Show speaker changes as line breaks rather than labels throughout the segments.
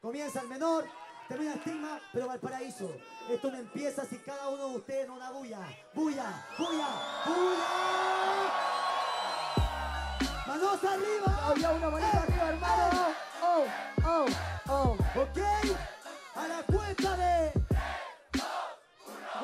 Comienza el menor, termina estigma, pero Valparaíso. Esto no empieza si cada uno de ustedes no da bulla. Bulla, bulla, bulla. Manos arriba.
Había una manita arriba, hermano. Oh, oh, oh.
Ok, a la cuenta de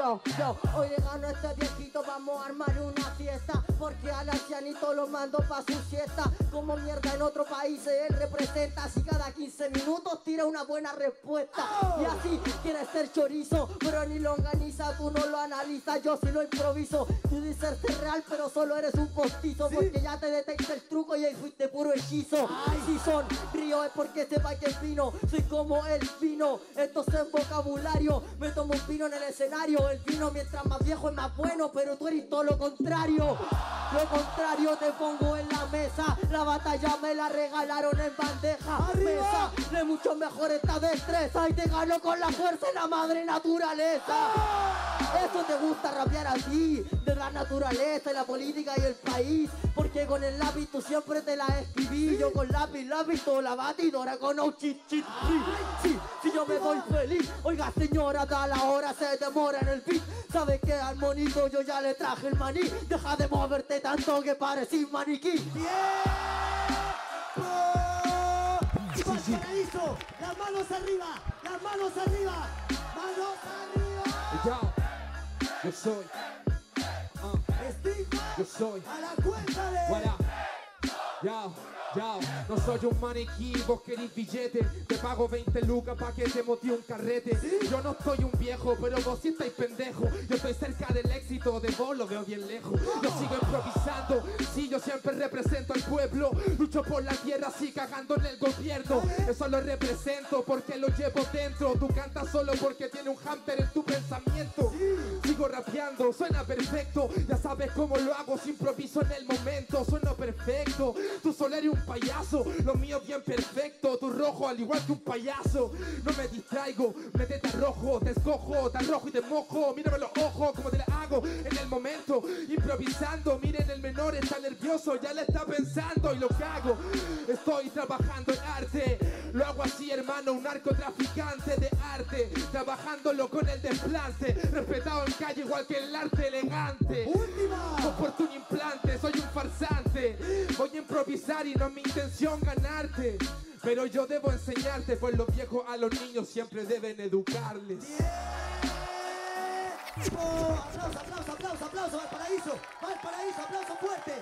Yo, yo, hoy le gano a este viejito, vamos a armar una fiesta. Porque al ancianito lo mando pa' su siesta. Como mierda en otro país él representa. Si cada 15 minutos tira una buena respuesta. Y así quieres ser chorizo, pero ni lo organiza Tú no lo analizas, yo sí lo improviso. Tú dices ser real, pero solo eres un postizo. Porque ya te detecta el truco y ahí fuiste puro hechizo. Si son río es porque sepa que es vino Soy como el vino, esto es en vocabulario. Me tomo un vino en el escenario El vino mientras más viejo es más bueno Pero tú eres todo lo contrario. Lo contrario te pongo en la mesa. La batalla me la regalaron en bandeja. Mesa de mucho mejor esta destreza. Y te gano con la fuerza de la madre naturaleza Eso te gusta rapear a ti De la naturaleza y la política y el país. Porque con el lápiz tú siempre te la escribí. Yo con lápiz, lápiz, toda la batidora con un chit, chit, sí, si yo me doy feliz Oiga señora, da la hora, se demora en el beat. ¿Sabe que al monito yo ya le traje el maní? Deja de moverte tanto que parecí maniquí.
¡Tiempo! Las manos arriba, las manos arriba, manos arriba.
Yo, soy,
Estigma
yo soy.
a la cuenta de
Voilà. Yo, yo, no soy un maniquí, vos querís billete. Te pago 20 lucas pa' que te motive un carrete. Yo no soy un viejo, pero vos sí estáis pendejo. Yo estoy cerca del éxito, de vos lo veo bien lejos. Yo sigo improvisando, sí, yo siempre represento al pueblo. Lucho por la tierra, así cagando en el gobierno. Eso lo represento porque lo llevo dentro. Tú cantas solo porque tiene un hamper en tu pensamiento. Sigo rapeando, suena perfecto. Ya sabes cómo lo hago, si improviso en el momento Suena perfecto, tú solo eres un payaso. Lo mío bien perfecto, tú rojo al igual que un payaso. No me distraigo, métete a rojo Te escojo, te arrojo y te mojo. Mírame los ojos como te la hago en el momento Improvisando, miren el menor está nervioso Ya le está pensando y lo que hago Estoy trabajando en arte. Lo hago así hermano, un narcotraficante de arte. Trabajándolo con el desplante Respetado en calle igual que el arte elegante.
Última.
Oportuno implante, soy un farsante. Voy a improvisar y no es mi intención ganarte Pero yo debo enseñarte, pues los viejos a los niños siempre deben educarles
¡Tiempo! Aplauso, aplauso, aplauso, aplauso, Valparaíso, Valparaíso, aplauso fuerte.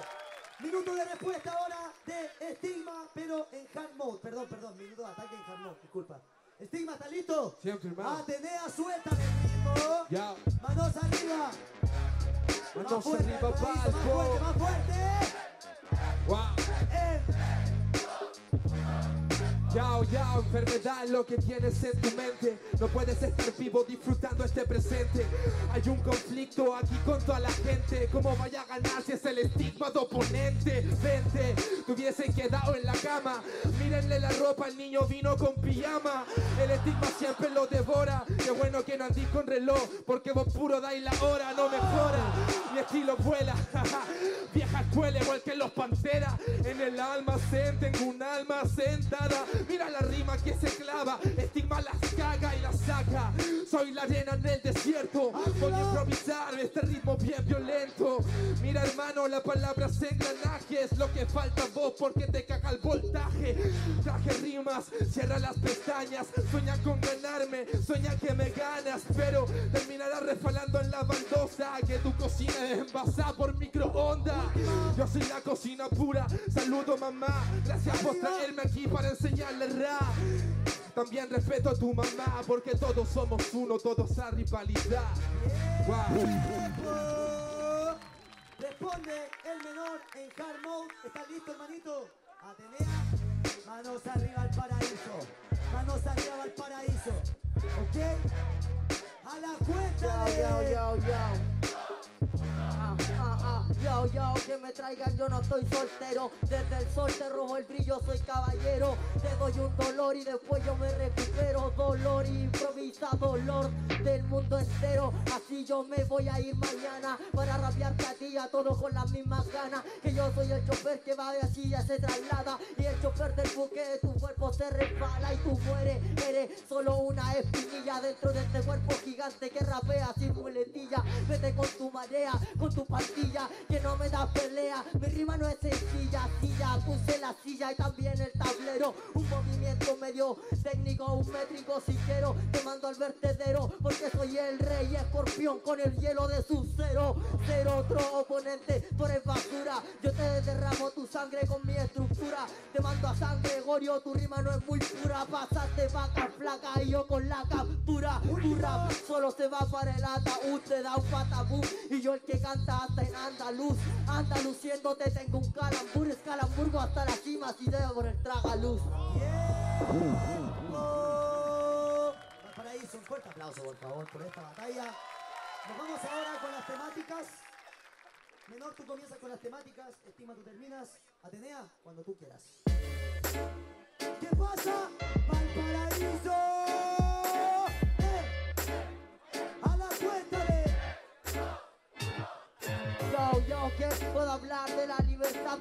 Minuto de respuesta ahora de Estigma, pero en hard mode. Perdón, perdón, minuto de ataque en hard mode, disculpa. Estigma, ¿está listo?
Siempre, hermano.
Atenea, suéltame, ritmo.
Ya.
Manos arriba.
Manos
Más fuerte,
arriba,
Valparaíso, Más fuerte, más fuerte.
Yao, yao, enfermedad lo que tienes en tu mente. No puedes estar vivo disfrutando este presente. Hay un conflicto aquí con toda la gente. ¿Cómo vaya a ganar si es el estigma de oponente? Vente, te hubiesen quedado en la cama. Mírenle la ropa, el niño vino con pijama. El estigma siempre lo devora. Qué bueno que no andís con reloj, porque vos puro dais la hora, no mejora. Mi estilo vuela, vieja escuela igual que los panteras. En el almacén tengo un alma sentada. Mira la rima que se clava, estigma las caga y las saca. Soy la arena en el desierto, voy a improvisar este ritmo bien violento. Mira hermano, la palabra es engranaje, es lo que falta vos porque te caga el voltaje. Traje rimas, cierra las pestañas, sueña con ganarme, sueña que me ganas, pero terminarás resbalando en la baldosa que tu cocina es envasada por Yo soy la cocina pura, saludo mamá, gracias por traerme aquí para enseñarle rap. También respeto a tu mamá porque todos somos uno, todos a rivalidad. Wow.
Responde el menor en hard mode. ¿Estás listo, hermanito? Atenea. Manos arriba al paraíso. Manos arriba al paraíso. ¿Ok? A la cuenta
Yo,
de...
yo, yo, yo. Ah, ah, ah, yo, que me traigan, yo no estoy soltero. Desde el sol te rojo el brillo, soy caballero. Te doy un dolor y después yo me recupero. Dolor improvisa, dolor del mundo entero. Así yo me voy a ir mañana para rapearte a ti, a todos con las mismas ganas. Que yo soy el chofer que va de así ya se traslada. Y el chofer del buque, tu cuerpo se resbala y tú mueres. Eres solo una espinilla dentro de este cuerpo gigante que rapea sin muletilla. Vete con tu con tu pastilla, que no me da pelea. Mi rima no es sencilla, silla, puse la silla y también el tablero. Un movimiento medio técnico, un métrico si quiero. Te mando al vertedero porque soy el rey escorpión con el hielo de su cero. Cero otro oponente, tú eres basura. Yo te derramo tu sangre con mi estructura. Te mando a San Gregorio, tu rima no es muy pura. Pasaste vaca flaca y yo con la captura. Tu rap solo se va para el ataúd, te da un patabú. Y yo el que canta hasta en andaluz. Andaluciéndote tengo un calambur, es calamburgo hasta la cima si debo por el tragaluz.
¡Tiempo! Valparaíso, un fuerte aplauso, por favor, por esta batalla. Nos vamos ahora con las temáticas. Menor, tú comienzas con las temáticas. Estima, tú terminas. Atenea, cuando tú quieras. ¿Qué pasa? Valparaíso.
Que puedo hablar de la libertad,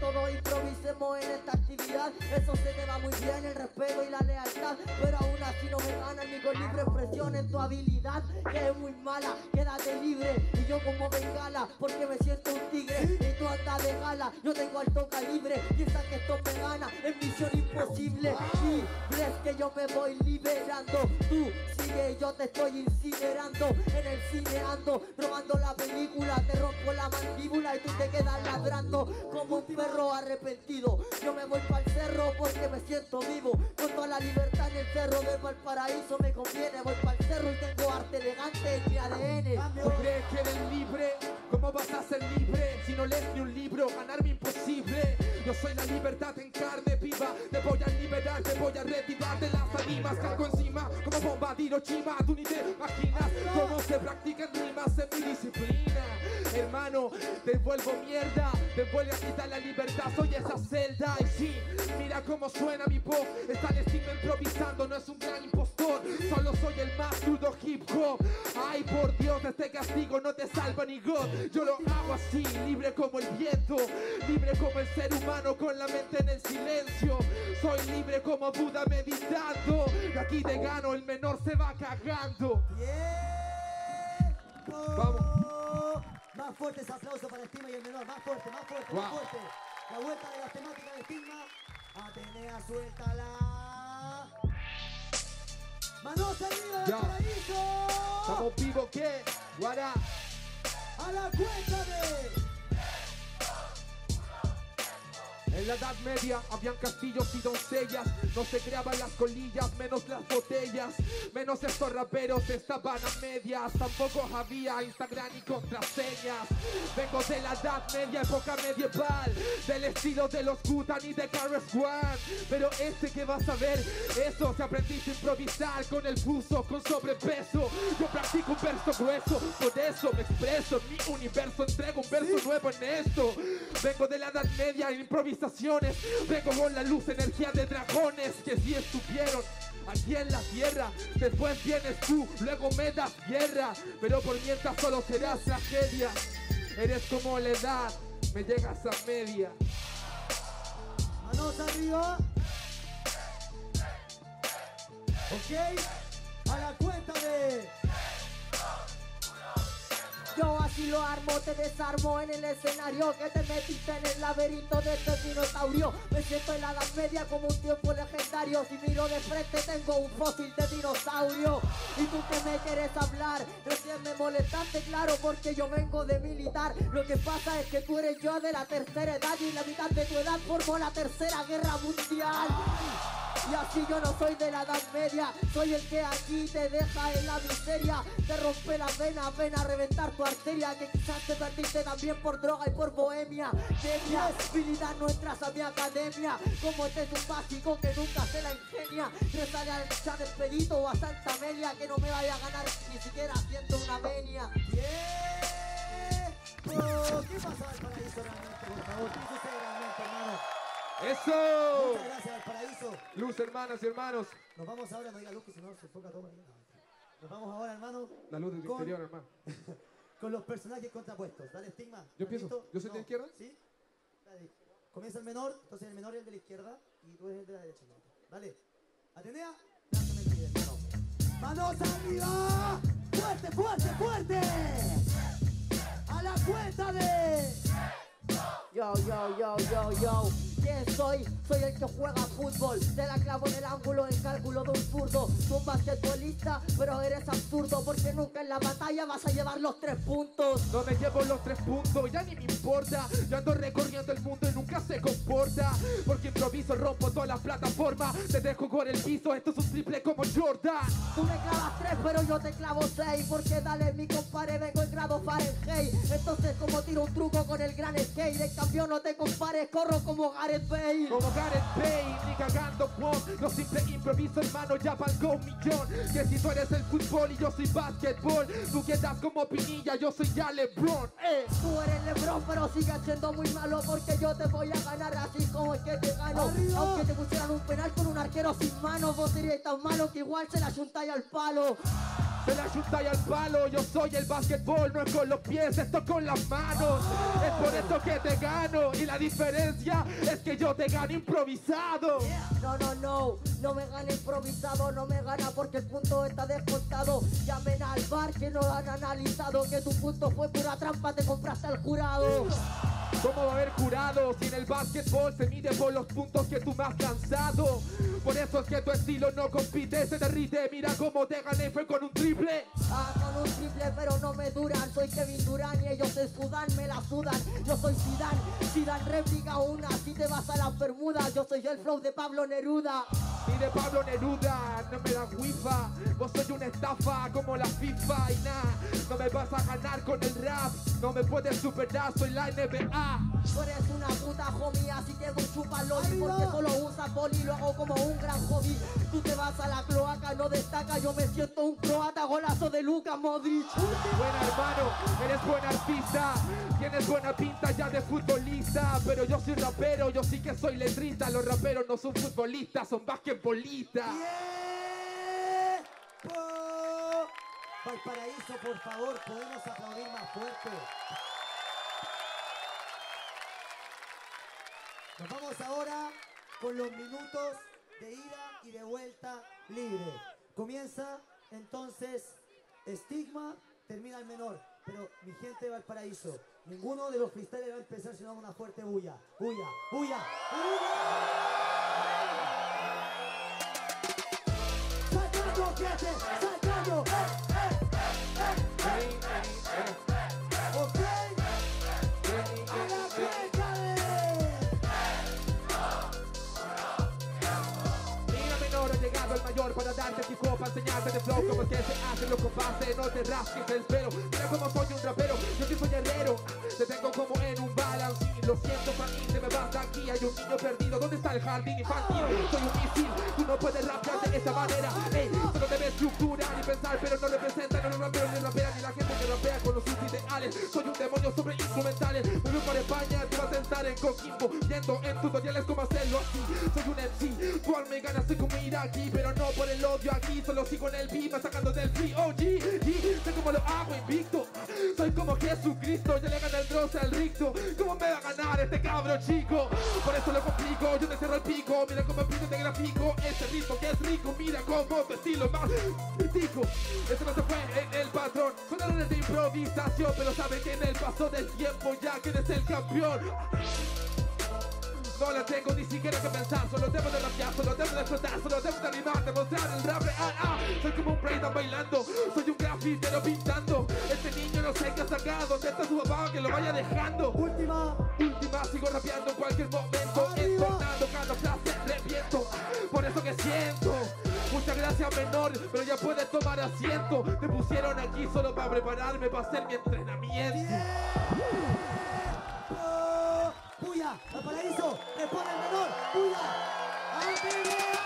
todos improvisemos en esta actividad. Eso se te va muy bien, el respeto y la lealtad. Pero aún así no me ganan ni con libre expresión en tu habilidad, que es muy mala. Quédate libre y yo como bengala, porque me siento un tigre y tú andas de gala. Yo tengo alto calibre, piensa que esto me gana, es misión imposible. Y ves que yo me voy liberando. Tú sigue, yo te estoy incinerando. En el cine ando, robando la película, te rompo la mandíbula y tú te quedas ladrando como un perro arrepentido. Yo me voy para el cerro porque me siento vivo. Con toda la libertad en el cerro de Valparaíso me conviene. Voy para el cerro y tengo arte elegante en mi ADN.
¿Tú crees que eres libre? ¿Cómo vas a ser libre si no lees ni un libro? Ganarme imposible. Yo soy la libertad en carne viva. Te voy a liberar, te voy a retirar de las ánimas. Cargo encima como bomba de Hiroshima. Tú ni te imaginas cómo se practican rimas en mi disciplina. Hermano, te vuelvo mierda. Te vuelve a quitar la libertad. Soy esa celda. Y sí, mira cómo suena mi voz. Está el estilo improvisando, no es un gran impostor. Solo soy el más crudo hip hop. Ay, por Dios, de este castigo no te salva ni God. Yo lo hago así, libre como el viento. Libre como el ser humano con la mente en el silencio. Soy libre como Buda meditando. Y aquí te gano, el menor se va cagando. Vamos.
Más fuerte ese aplauso para Estima y el menor. Más fuerte, más fuerte, más fuerte. La vuelta de las temáticas de Estima. Atenea, suéltala. Manos arriba,
Ya.
paraíso.
Estamos vivos, ¿qué? Guará.
A la cuenta de...
En la Edad Media habían castillos y doncellas, no se creaban las colillas, menos las botellas, menos estos raperos estaban a medias, tampoco había Instagram ni contraseñas. Vengo de la Edad Media, época medieval, del estilo de los Gutan y de Carlos One. Pero este que vas a ver, eso se aprendiste a improvisar con el buzo, con sobrepeso. Yo practico un verso grueso, por eso me expreso en mi universo, entrego un verso nuevo en esto. Vengo de la Edad Media en improvisaciones, vengo con la luz, energía de dragones que sí estuvieron. Aquí en la tierra, después vienes tú, luego me das guerra, pero por mientras solo serás tragedia. Eres como la edad, me llegas a media.
Manos arriba. Ok. A la cuenta de...
así lo armo, te desarmo en el escenario que te metiste en el laberinto de este dinosaurio. Me siento en la edad media como un tiempo legendario. Si miro de frente tengo un fósil de dinosaurio. Y tú que me quieres hablar, recién me molestaste, claro, porque yo vengo de militar. Lo que pasa es que tú eres yo de la tercera edad y la mitad de tu edad formó la tercera guerra mundial. Y así yo no soy de la edad media, soy el que aquí te deja en la miseria, te rompe la vena, ven a reventar tu arteria, que quizás te perdiste también por droga y por bohemia. Genia, habilidad no entras a mi academia, como este es un básico que nunca se la ingenia. Rezale al San Expedito o a Santa Amelia, que no me vaya a ganar ni siquiera haciendo una venia.
¡Tiempo! ¿Qué pasa realmente, por favor? ¿Qué sucede realmente, hermano?
¡Eso!
Muchas gracias, Valparaíso.
Luz, hermanas y hermanos.
Nos vamos ahora, no diga luz, que si no se enfoca todo. Nos vamos ahora, hermano,
La luz del
Con-
interior, hermano.
con los personajes contrapuestos. Dale, estigma.
Yo empiezo.
¿Listo?
¿Yo soy de la izquierda?
Sí. Dale. Comienza el menor, entonces el menor es el de la izquierda y tú eres el de la derecha. ¿no? Dale. Atenea, lánzame el líder, hermano. ¡Manos arriba! ¡Fuerte, fuerte, fuerte! A la cuenta de...
Yo, yo, yo, yo, yo. ¿Quién soy? Soy el que juega fútbol. Te la clavo en el ángulo en cálculo de un zurdo. Tú un basquetbolista, pero eres absurdo porque nunca en la batalla vas a llevar los tres puntos.
No me llevo los tres puntos, ya ni me importa. Yo ando recorriendo el mundo y nunca se comporta. Porque improviso, rompo todas las plataformas. Te dejo con el piso, esto es un triple como Jordan.
Tú me clavas tres, pero yo te clavo seis. Porque dale, mi compadre, vengo en grado Fahrenheit. Entonces, como tiro un truco con el gran skate. En cambio, no te compares, corro como Gareth Bale.
Como Gareth Bale, ni cagando pop Yo simple improviso, hermano, ya valgo un millón Que si tú eres el fútbol y yo soy básquetbol Tú quedas como Pinilla, yo soy ya LeBron eh.
Tú eres Lebron, pero sigues siendo muy malo porque yo te voy a ganar así como es que te gano.
¡Arriba!
Aunque te pusieran un penal con un arquero sin manos, vos serías tan malo que igual se la juntáis al palo.
Se la chuta y al palo, yo soy el básquetbol No es con los pies, esto con las manos Es por eso que te gano Y la diferencia es que yo te gano improvisado
No, no, no, no me gana improvisado, no me gana porque el punto está descontado. Llamen al bar que no han analizado que tu punto fue pura trampa, te compraste al jurado.
¿Cómo va a haber jurado si en el básquetbol se mide por los puntos que tú más cansado? Por eso es que tu estilo no compite, se derrite. Mira cómo te gané, fue con un triple.
Con un triple pero no me duran. Soy Kevin Durant y ellos se sudan, me la sudan. Yo soy Zidane, Zidane réplica una. Si te vas a las Bermudas, yo soy el flow de Pablo Neruda
Ni de Pablo Neruda, no me da wifa. Vos soy una estafa como la FIFA y nada. No me vas a ganar con el rap, no me puedes superar, soy la NBA.
Tú eres una puta homie, así que voy chúpalo Y
Arriba.
porque solo usas boli, lo hago como un gran hobby Tú te vas a la cloaca, no destaca Yo me siento un croata, golazo de Luka Modric
Buena hermano, eres buen artista, tienes buena pinta ya de futbolista, pero yo soy rapero, yo sí que soy letrista, los raperos no son futbolistas, son basquetbolistas.
¡Tiempo! Valparaíso, por favor, podemos aplaudir más fuerte. Nos vamos ahora con los minutos de ida y de vuelta libre. Comienza entonces estigma, termina el menor. Pero mi gente de Valparaíso, ninguno de los freestylers va a empezar sino con una fuerte bulla. Bulla, bulla, bulla. Sacando, gente, sacando.
Para enseñarte de flow como es que se hace los compases, no te rasques el pelo. Mira como soy un rapero, yo soy herrero, te tengo como en un balance. Lo siento, mí te me de aquí. Hay un niño perdido, ¿dónde está el jardín infantil? Soy un misil, tú no puedes rapear de esa manera. Ey, solo debes estructurar y pensar, pero no representa, no los raperos ni rapean ni la gente que rapea con los sus ideales. Soy un demonio sobre instrumentales, me voy para España, tú vas a estar en Coquimbo, viendo en tutoriales cómo hacerlo así. Soy un MC, tú me ganas, soy como Iraqui, pero no por el odio aquí, solo sigo en el beat, sacando del OG. Y sé cómo lo hago invicto, soy como Jesucristo, ya le gana el bronce al ricto. ¿Cómo me va a ganar este cabro chico? Por eso lo complico, yo te cierro el pico, mira cómo pinto te grafico, ese ritmo que es rico, mira cómo tu estilo más critico. Eso no se fue en el patrón, son errores de improvisación, pero saben que en el paso del tiempo ya que eres el campeón. No la tengo ni siquiera que pensar, solo debo de rapear, solo debo de explotar, solo debo de animar, demostrar el rap real. Ah, soy como un breakdown bailando, soy un grafitero pintando. Este niño no sé qué ha sacado, ¿dónde está su papá que lo vaya dejando?
Última.
Última, sigo rapeando en cualquier momento,
Arriba.
entonando cada frase, reviento. Por eso que siento. Muchas gracias menor, pero ya puedes tomar asiento. Me pusieron aquí solo para prepararme para hacer mi entrenamiento.
¡Bulla! ¡Al paraíso! ¡Responde el menor! ¡Bulla! ¡Arriba!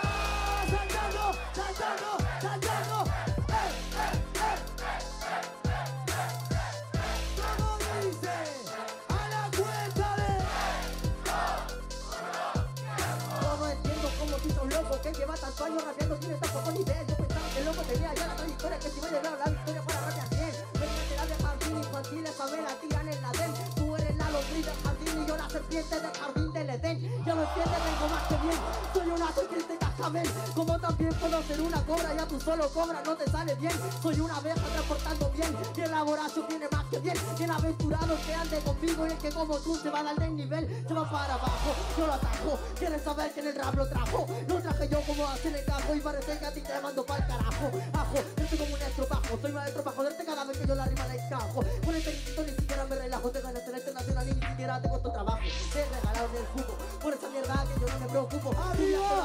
Serpiente del jardín del Edén. Ya me entiendes, vengo más que bien. Soy una serpiente cascabel. Como también puedo ser una cobra, ya tú solo cobras, no te sale bien. Soy una abeja transportando bien. Y el laboratorio viene más que bien. Bien aventurado que ande conmigo y el que como tú se va a dar del nivel. Se va para abajo, yo lo atajo. Quieres saber que en el rap lo trajo. Lo traje yo como hacer el cajo y parece que a ti te mando pa'l carajo. Ajo, yo soy como un estropajo. Soy maestro para joderte cada vez que yo la rima la encajo.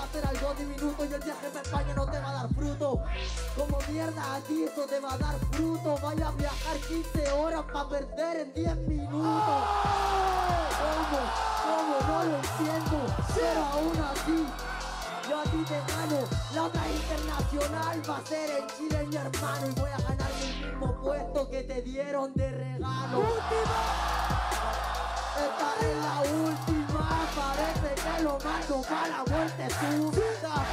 Va a ser algo diminuto y el viaje a España no te va a dar fruto. Como mierda a ti eso te va a dar fruto. Vaya a viajar 15 horas para perder en 10 minutos. ¿Cómo? ¿Cómo? No lo entiendo. Pero aún así. Yo a ti te gano, la otra internacional va a ser en Chile mi hermano y voy a ganar el mismo puesto que te dieron de regalo. Esta es la última, parece que lo mando para la muerte súbita.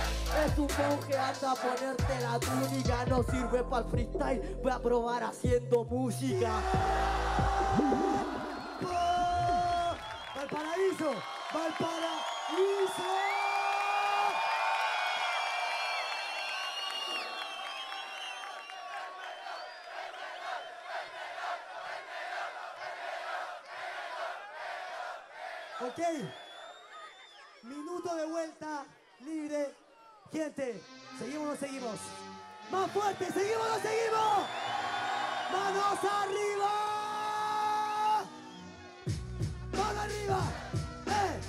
Es un monje, anda a ponerte la túnica, no sirve para el freestyle, voy a probar haciendo música.
¡Valparaíso! ¡Valparaíso! Ok. Minuto de vuelta libre. Gente, ¿seguimos o no seguimos? ¡Más fuerte! ¿Seguimos o no seguimos? ¡Manos arriba! ¡Mano arriba! ¡Eh!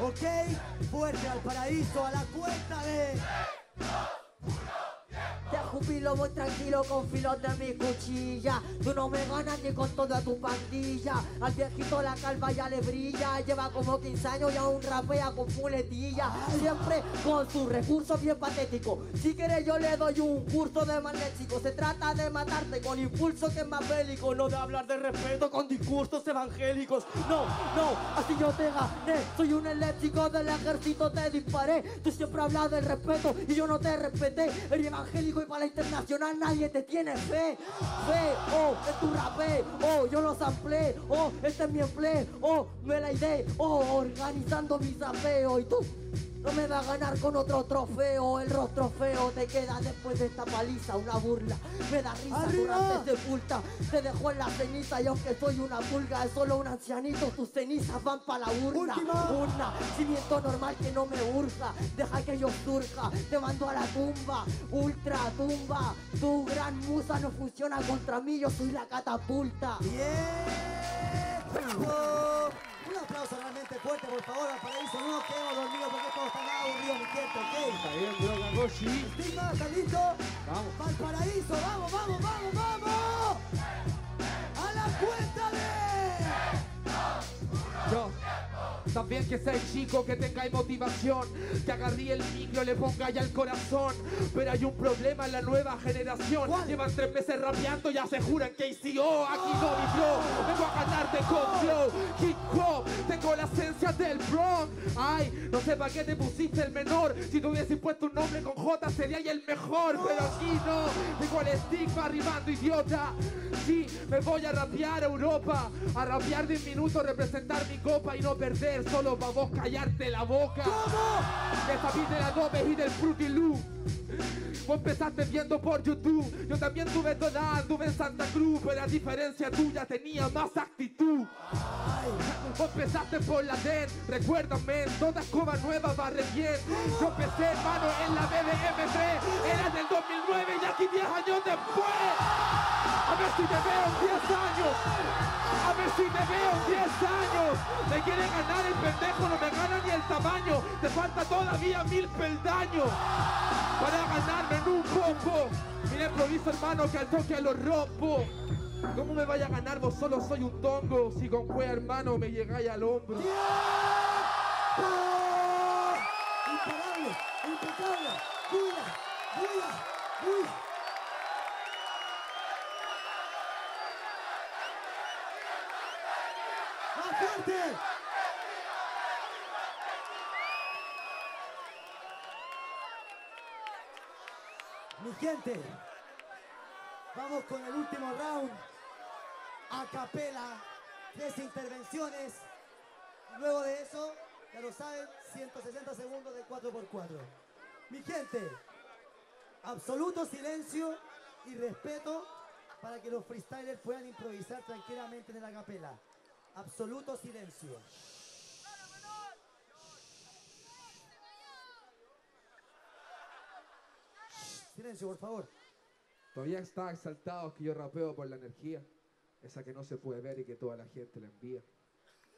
Ok, fuerte al paraíso a la cuenta de...
Te jubilo muy tranquilo con filos de mi cuchilla. Tú no me ganas ni con toda tu pandilla. Al viejito la calva ya le brilla. Lleva como 15 años y aún rapea con muletilla Siempre con sus recursos bien patéticos Si quieres yo le doy un curso de magnético. Se trata de matarte con impulso que es más bélico. No de hablar de respeto con discursos evangélicos. No, no, así yo te gané. Soy un eléctrico del ejército, te disparé. Tú siempre hablas del respeto y yo no te respeté. Eres evangélico y internacional nadie te tiene fe. Fe, oh, es tu rapé Oh, yo lo samplé Oh, este es mi empleo Oh, me la idea Oh, organizando mi sapeo Y tú no me va a ganar con otro trofeo, el rostro feo te queda después de esta paliza, una burla. Me da risa
¡Arriba!
durante sepulta, te dejó en la ceniza y aunque soy una pulga, es solo un ancianito, tus cenizas van para la urna.
Última.
Un nacimiento normal que no me urja, deja que yo surja, te mando a la tumba, ultra tumba. Tu gran musa no funciona contra mí, yo soy la catapulta.
¡Tiempo! Un aplauso fuerte, por favor, al paraíso. No nos quedemos dormidos porque todos están aburridos, mi gente, ¿ok?
Está bien, bro, Gangoshi.
Estigma, ¿están listos?
Vamos.
Valparaíso, vamos, vamos, vamos, vamos. A la cuenta de...
Yo. También que seas chico, que tengáis motivación, que agarrí el micro, le pongáis al corazón. Pero hay un problema en la nueva generación.
¿Cuál?
Llevan tres meses rapeando, ya se juran que ICO, aquí no mi flow. Vengo a ganarte con flow, hip hop, la esencia del Bronx. Ay, no sé para qué te pusiste el menor. Si te hubieses puesto un nombre con J, sería el mejor. Pero aquí no, tengo el estigma arribando, idiota. Sí, me voy a rapear a Europa, a rapear 10 minutos, representar mi copa y no perder, solo para vos callarte la boca. ¿Cómo? De de la Adobe y del Fruity Loop. Vos empezaste viendo por YouTube, yo también tuve toda, anduve en Santa Cruz, pero a diferencia tuya tenía más actitud. Vos empezaste DEN, recuérdame, toda escoba nueva barre bien. Yo empecé, hermano, en la BBM3, era del 2009 y aquí 10 años después. A ver si te veo en 10 años. A ver si te veo en 10 años. Me quiere ganar el pendejo, no me gana ni el tamaño. Te falta todavía mil peldaños para ganarme en un poco. Mira, improviso, hermano, que al toque lo rompo. ¿Cómo me vaya a ganar? Vos solo soy un tongo. Si con cuea hermano me llegáis al hombro. ¡Tiempo!
Imparable, impecable. Bulla, bulla, bulla. ¡Más! Mi gente, vamos con el último round. A capela, tres intervenciones. Luego de eso, ya lo saben, 160 segundos de 4x4. Mi gente, absoluto silencio y respeto para que los freestylers puedan improvisar tranquilamente en la capela. Absoluto silencio. Silencio, por favor.
Todavía está exaltado que yo rapeo por la energía, esa que no se puede ver y que toda la gente la envía.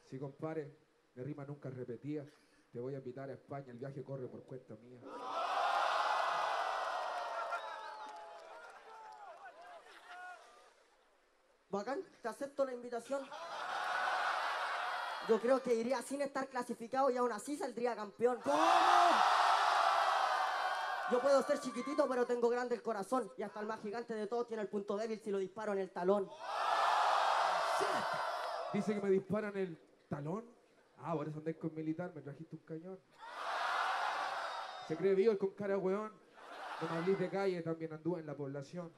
Si compare, mi rima nunca repetía, te voy a invitar a España, el viaje corre por cuenta mía.
Bacán, te acepto la invitación. Yo creo que iría sin estar clasificado y aún así saldría campeón. Yo puedo ser chiquitito, pero tengo grande el corazón. Y hasta el más gigante de todos tiene el punto débil si lo disparo en el talón.
Dice que me disparan el talón. Ah, por eso andé con militar, me trajiste un cañón. Se cree vivo el con cara weón. No me de calle, también anduve en la población.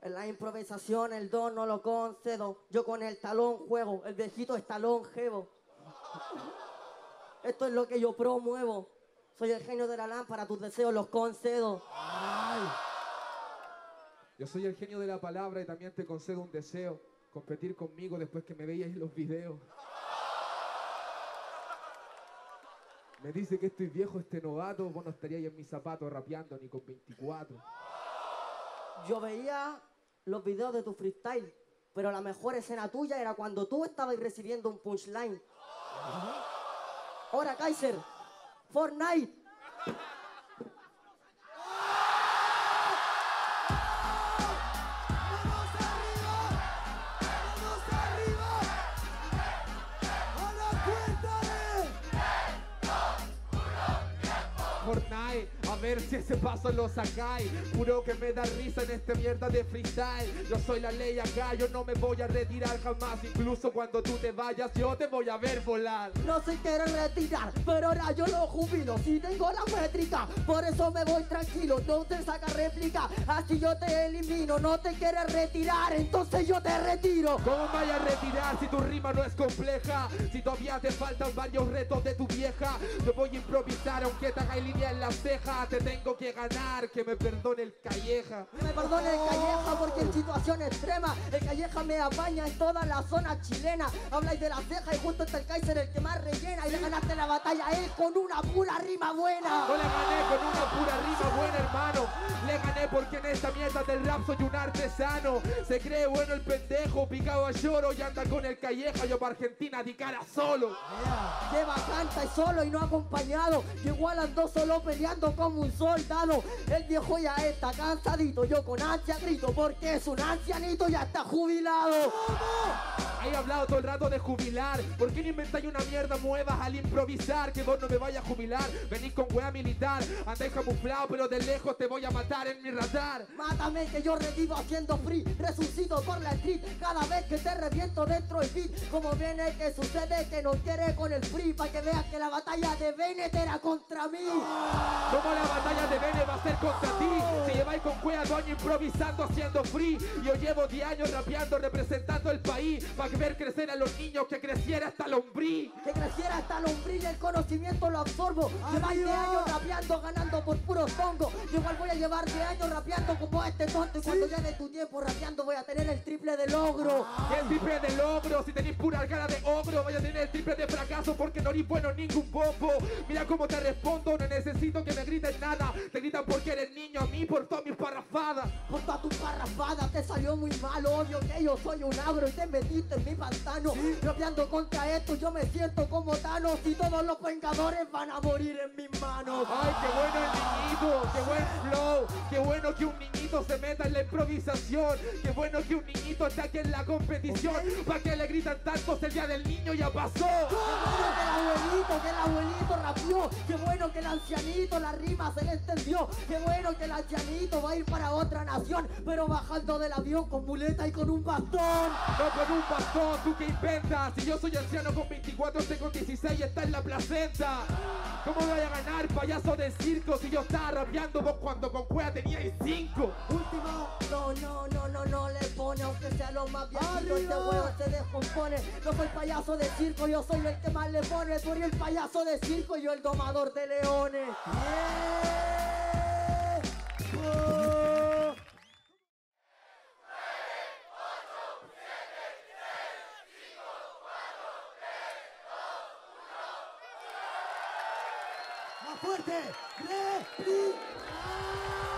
En la improvisación el don no lo concedo. Yo con el talón juego, el viejito es talón jevo. Esto es lo que yo promuevo. Soy el genio de la lámpara, tus deseos los concedo.
Yo soy el genio de la palabra y también te concedo un deseo. Competir conmigo después que me veías en los videos. Me dice que estoy viejo, este novato. Vos no estaríais en mis zapatos rapeando ni con 24.
Yo veía los videos de tu freestyle, pero la mejor escena tuya era cuando tú estabas recibiendo un punchline. Ahora, Kaiser, Fortnite.
Ver si ese paso lo sacáis. Puro que me da risa en esta mierda de freestyle. Yo soy la ley acá, yo no me voy a retirar jamás. Incluso cuando tú te vayas, yo te voy a ver volar.
No se quiere retirar, pero ahora yo lo jubilo. Si tengo la métrica, por eso me voy tranquilo. No te saca réplica, así yo te elimino. No te quieres retirar, entonces yo te retiro.
¿Cómo vaya a retirar si tu rima no es compleja? Si todavía te faltan varios retos de tu vieja, yo voy a improvisar aunque te haga línea en la ceja. Te tengo que ganar, que me perdone el calleja.
Me perdone el Calleja porque en situación extrema el Calleja me apaña en toda la zona chilena. Habláis de la ceja y justo está el Kaiser el que más rellena y le ganaste la batalla a él con una pura rima buena.
No le gané con una pura rima buena, hermano. Le gané porque en esta mierda del rap soy un artesano. Se cree bueno el pendejo, picado a lloro y anda con el calleja. Yo para Argentina di cara solo.
Lleva canta y solo y no acompañado. Que igual ando solo peleando como un soldado. El viejo ya está cansadito, yo con ansia grito porque es un ancianito ya está jubilado.
He hablado todo el rato de jubilar. ¿Por qué no inventáis una mierda nueva al improvisar? Que vos no me vayas a jubilar. Venís con wea militar. Andáis camuflado, pero de lejos te voy a matar en mi radar.
Mátame que yo revivo haciendo free Resucito por la street Cada vez que te reviento dentro el beat Como viene que sucede que no quiere con el free Pa' que veas que la batalla de Bennett era contra mí
Como la batalla de Bene va a ser contra ti. Si lleváis con cueva dos años improvisando haciendo free. Yo llevo 10 años rapeando representando el país Para ver crecer a los niños que creciera hasta lombriz.
Que creciera hasta lombriz el conocimiento lo absorbo. Lleváis de años rapeando ganando por puro tongo Yo igual voy a llevar de años rapeando como este tonto. Y cuando llegue tu tiempo rapeando voy a tener el triple de logro.
Y el triple de logro, si tenéis pura cara de ogro Vaya a tener el triple de fracaso porque no eres bueno en ningún bobo. Mira cómo te respondo, no necesito que me grites nada. Te gritan porque eres niño, a mí por todas mis parrafadas.
Por toda tu parrafada te salió muy mal Obvio que yo soy un agro y te metiste en mi pantano. Rapeando contra esto yo me siento como Thanos Y todos los vengadores van a morir en mis manos.
Ay, qué bueno el niñito, qué buen flow, qué bueno que un niñito se meta en la improvisación, qué bueno que un niñito esté aquí en la competición, ¿para qué le gritan tanto si el día del niño ya pasó?
Qué bueno que el abuelito, que el abuelito rapeó Qué bueno que el ancianito la rima se le entendió Qué bueno que el ancianito va a ir para otra nación Pero bajando del avión con muleta y con un bastón
No con un bastón, tú que inventas, si yo soy anciano con 24, este con 16 está en la placenta. ¿Cómo voy a ganar, payaso de circo? Si yo estaba rapeando vos cuando con cueva teníais cinco.
Última.
No, no, no, no, no le pone, aunque sea lo más viejito, este huevo se descompone. Yo soy payaso de circo, yo soy el que más le pone. Tú eres el payaso de circo y yo el domador de leones.
¡Más fuerte! ¡Replica!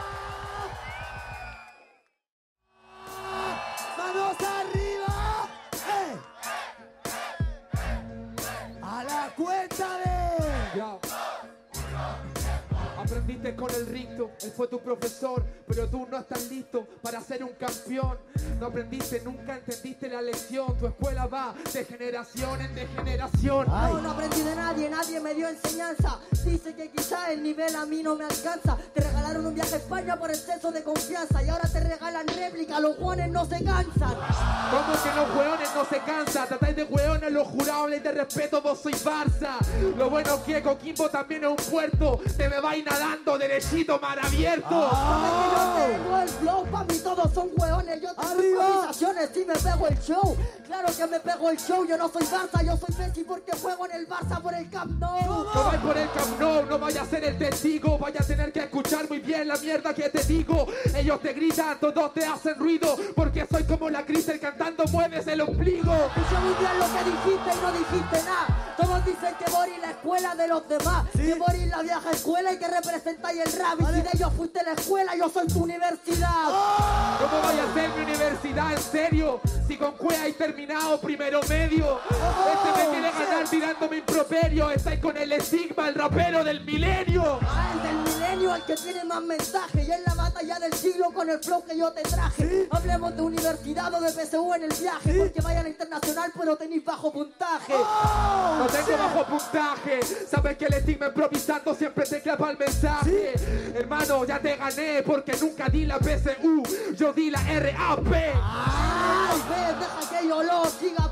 Aprendiste con el ricto, él fue tu profesor, pero tú no estás listo para ser un campeón. No aprendiste, nunca entendiste la lección. Tu escuela va de generación en degeneración.
Ay.
No, no aprendí de nadie, nadie me dio enseñanza. Dice que quizá el nivel a mí no me alcanza. Te regalaron un viaje a España por exceso de confianza y ahora te regalan réplica, los juanes no se cansan.
Como que los hueones no se cansan, tratáis de hueones los jurables de respeto, vos sois Barça. Lo bueno que Coquimbo también es un puerto, te me vais nadando derechito, mar abierto.
Ah.
Yo tengo el flow, pa' mí todos son hueones. Yo tengo
Arriba.
Improvisaciones y me pego el show. Claro que me pego el show, yo no soy Barça, yo soy Messi porque juego en el Barça por el Camp Nou.
No vais por el Camp Nou, no vaya a ser el testigo, vaya a tener que escuchar muy bien la mierda que te digo. Ellos te gritan, todos te hacen ruido, porque soy como la Cristel cantando mueves el ombligo.
Escuché muy bien lo que dijiste y no dijiste nada. Todos dicen que Boris la escuela de los demás. Que Boris la vieja escuela y que representáis el rap. Y si de ellos fuiste la escuela, yo soy tu universidad.
¿Cómo vaya a ser mi universidad en serio? Si con cuea he terminado primero medio. Este me quiere ganar tirándome improperio. Estáis con el estigma, el rapero del milenio.
Milenio, el que tiene más mensaje. Y en la batalla del siglo con el flow que yo te traje. Hablemos de universidad o de PSU en el viaje. Porque vayan a internacional, pero tenéis bajo puntaje.
No tengo bajo puntaje. Sabes que el estigma improvisando siempre te clava el mensaje. Hermano, ya te gané porque nunca di la PSU. Yo di la RAP.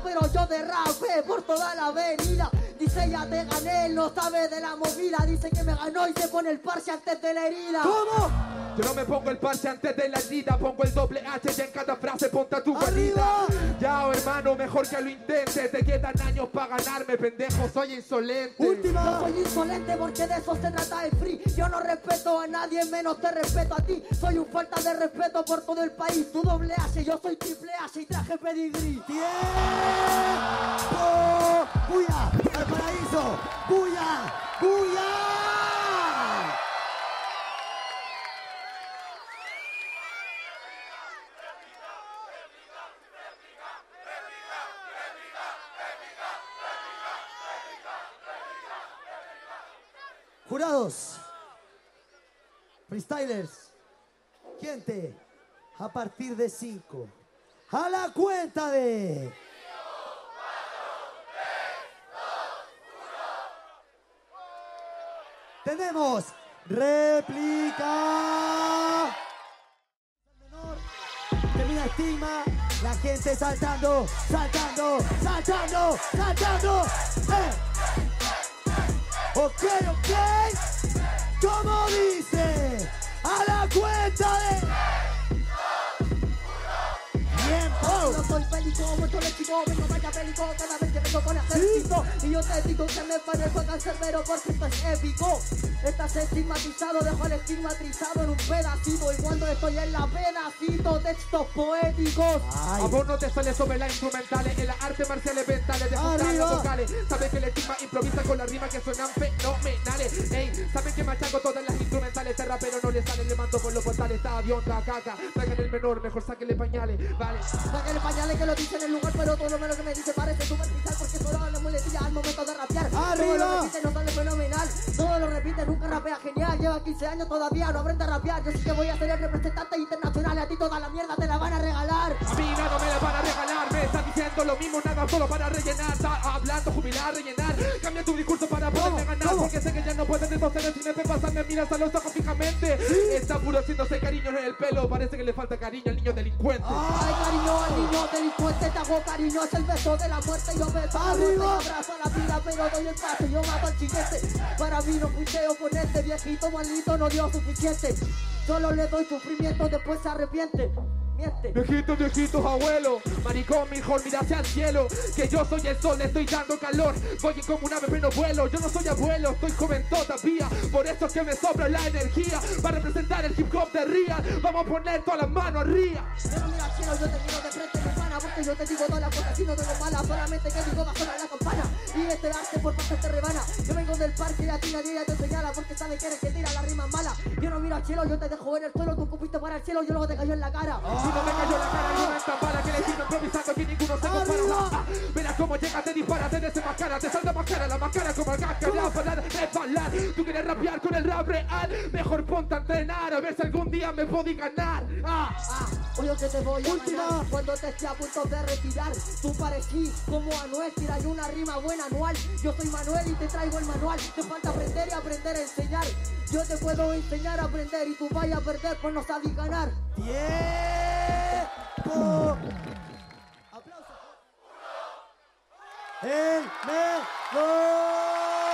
Pero yo derrape por toda la avenida. Dice ya te gané, no sabe de la movida. Dice que me ganó y se pone el parche antes de la herida.
¿Cómo?
Yo no me pongo el parche antes de la herida, pongo el doble H y en cada frase ponta tu guarida. Ya, oh, hermano, mejor que lo intentes. Te quedan años para ganarme, pendejo, soy insolente.
Yo
Última.
soy insolente porque de eso se trata el free. Yo no respeto a nadie, menos te respeto a ti. Soy un falta de respeto por todo el país. Tú doble H, yo soy triple H y traje pedigrí.
¡Tiempo! ¡Buya! ¡Al paraíso! ¡Buya! ¡Buya! Jurados, freestylers, gente, a partir de 5, a la cuenta de... Tenemos réplica. Termina estigma, la gente saltando, saltando, saltando, saltando. ¡Eh! Ok, ok. ¿Cómo dice? A la cuenta de.
Soy bélico, mucho léxico, vengo vaya bélico cada vez que vengo con ejército Y yo te digo que me parezco a cancerbero porque esto es épico. Estás estigmatizado, dejo el estigmatizado en un pedacito. Y cuando estoy en la pedacito, textos poéticos.
A
Ay,
vos no te sale sobre las instrumentales En las artes marciales mentales de juntar
Arriba.
los vocales. Sabes que el estigma improvisa con las rimas que suenan fenomenales. Ey, saben que machaco todas las instrumentales. Este rapero no le sale, le mando por los portales. Está avión, da caca, traigan el menor Mejor sáquenle pañales, vale.
Sáquenle pañales que lo dicen en el lugar, pero todo lo menos que me dice parece superficial porque solo la muletilla al momento de rapear.
¡Arriba!
Todo lo repite, no sale fenomenal. Todo lo repite, nunca rapea genial. Lleva 15 años todavía, no aprende a rapear. Yo sí que voy a ser el representante internacional. A ti toda la mierda te la van a regalar.
A mí nada me la van a regalar, está diciendo lo mismo, nada solo para rellenar, está hablando, jubilar, rellenar. Cambia tu discurso para poderme ganar, porque Parece que ya no pueden retroceder si me ven pasar, me miras a los ojos fijamente. Está puro haciéndose cariño en el pelo, parece que le falta cariño al niño delincuente.
Ay, cariño, al niño delincuente te hago cariño, es el beso de la muerte. Yo la muerte y abrazo a la vida, pero doy el paso, yo mato al chiguete. Para mí no punteo con este viejito maldito, no dio suficiente. Solo le doy sufrimiento, después se arrepiente. Miente.
Viejitos, viejitos, abuelo, maricón, mejor mira hacia el cielo. Que yo soy el sol, le estoy dando calor. Voy como un ave, pero no vuelo. Yo no soy abuelo, estoy joven todavía. Por eso es que me sobra la energía. Para representar el hip hop de Real. Vamos a poner todas las manos arriba.
Yo no miro al cielo, yo te miro de frente, mi pana, porque yo te digo todas las cosas, si no tengo mala, solamente que digo va a sonar la campana. Y este arte por parte te rebana. Yo vengo del parque y a ti nadie ya te señala, porque sabe que eres que tira la rima mala. Yo no miro al cielo, yo te dejo en el suelo, tú cupiste para el cielo, yo luego te cayó en la cara.
Si no me cayó la cara, yo me tan bala que le improvisando aquí ninguno se compara. Verás cómo llega, te dispara, te desenmascara, te salta más cara, la más cara como el gaca, la parar, resbalar. Tú quieres rapear con el rap real, mejor ponte a entrenar, a ver si algún día me podí ganar. Ah.
Ah, oye que te voy a
Última.
ganar cuando te esté a punto de retirar. Tú parecí como Anuel, tira una rima buena anual. Yo soy Manuel y te traigo el manual. Te falta aprender y aprender a enseñar. Yo te puedo enseñar a aprender y tú vayas a perder, pues no sabes ganar.
¡Tiempo! ¡Aplausos! ¡El mejor!